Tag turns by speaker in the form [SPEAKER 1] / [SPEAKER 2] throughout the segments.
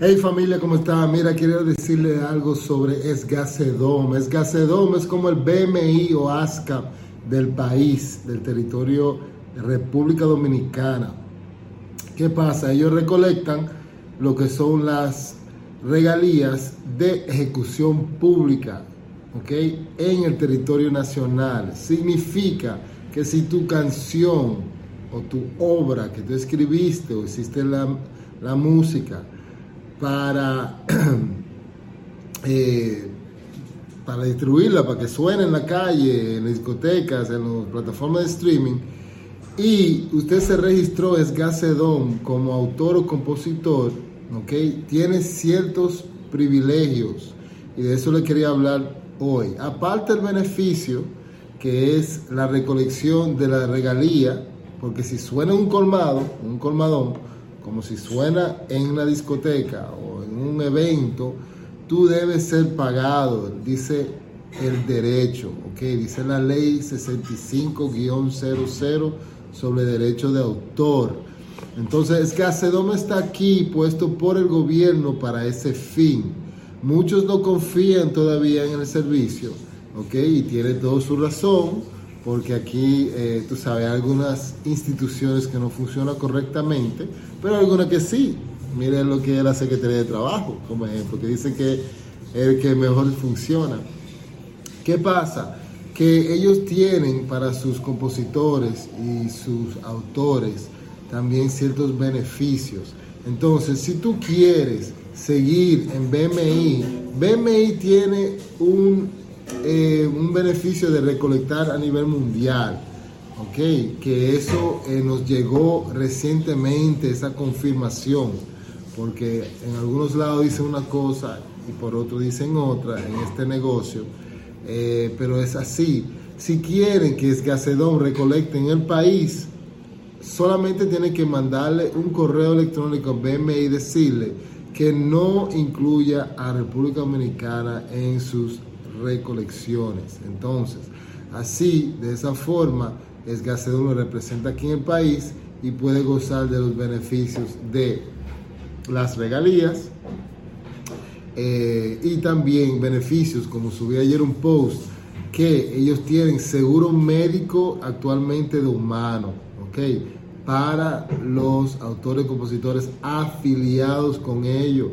[SPEAKER 1] Hey familia, ¿cómo está? Mira, quiero decirle algo sobre Esgacedom. Esgacedom es como el BMI o ASCA del país, del territorio de República Dominicana. ¿Qué pasa? Ellos recolectan lo que son las regalías de ejecución pública, ¿ok? En el territorio nacional. Significa que si tu canción o tu obra que tú escribiste o hiciste la, la música, para, eh, para distribuirla, para que suene en la calle, en las discotecas, en las plataformas de streaming, y usted se registró es Gacedón como autor o compositor, ¿ok? Tiene ciertos privilegios y de eso le quería hablar hoy. Aparte del beneficio que es la recolección de la regalía, porque si suena un colmado, un colmadón, como si suena en la discoteca o en un evento, tú debes ser pagado, dice el derecho, ¿ok? Dice la ley 65-00 sobre derecho de autor. Entonces, es que Acedom está aquí puesto por el gobierno para ese fin. Muchos no confían todavía en el servicio, ¿ok? Y tiene toda su razón porque aquí, eh, tú sabes, hay algunas instituciones que no funcionan correctamente, pero algunas que sí. Miren lo que es la Secretaría de Trabajo, como ejemplo, que dice que es el que mejor funciona. ¿Qué pasa? Que ellos tienen para sus compositores y sus autores también ciertos beneficios. Entonces, si tú quieres seguir en BMI, BMI tiene un eh, un beneficio de recolectar a nivel mundial. Ok, que eso eh, nos llegó recientemente, esa confirmación, porque en algunos lados dicen una cosa y por otro dicen otra en este negocio, eh, pero es así. Si quieren que Esgacedón recolecte en el país, solamente tienen que mandarle un correo electrónico a BMI y decirle que no incluya a República Dominicana en sus recolecciones. Entonces, así, de esa forma, Esgacedón lo representa aquí en el país y puede gozar de los beneficios de las regalías eh, y también beneficios, como subí ayer un post, que ellos tienen seguro médico actualmente de humano, ¿ok? Para los autores y compositores afiliados con ellos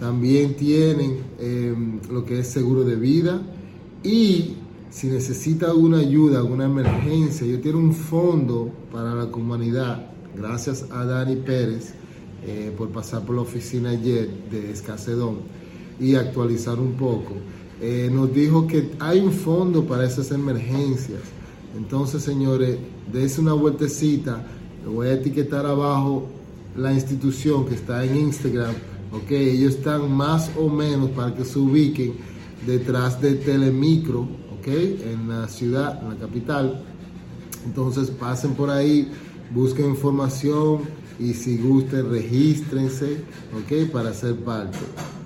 [SPEAKER 1] también tienen em, lo que es seguro de vida y si necesita alguna ayuda, alguna emergencia, yo tiene un fondo para la comunidad, gracias a Dani Pérez eh, por pasar por la oficina ayer de Escacedón y actualizar un poco. Eh, nos dijo que hay un fondo para esas emergencias. Entonces, señores, dése una vueltecita. Voy a etiquetar abajo la institución que está en Instagram Ok, ellos están más o menos para que se ubiquen detrás de Telemicro, ok, en la ciudad, en la capital. Entonces pasen por ahí, busquen información y si gusten regístrense, ok, para ser parte.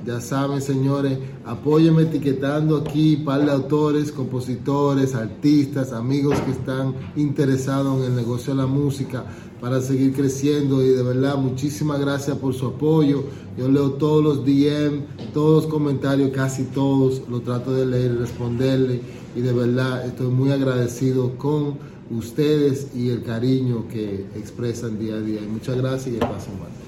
[SPEAKER 1] Ya saben, señores, apóyenme etiquetando aquí par de autores, compositores, artistas, amigos que están interesados en el negocio de la música para seguir creciendo y de verdad muchísimas gracias por su apoyo. Yo leo todos los DM, todos los comentarios, casi todos, lo trato de leer y responderle y de verdad estoy muy agradecido con ustedes y el cariño que expresan día a día. Muchas gracias y pasen mal.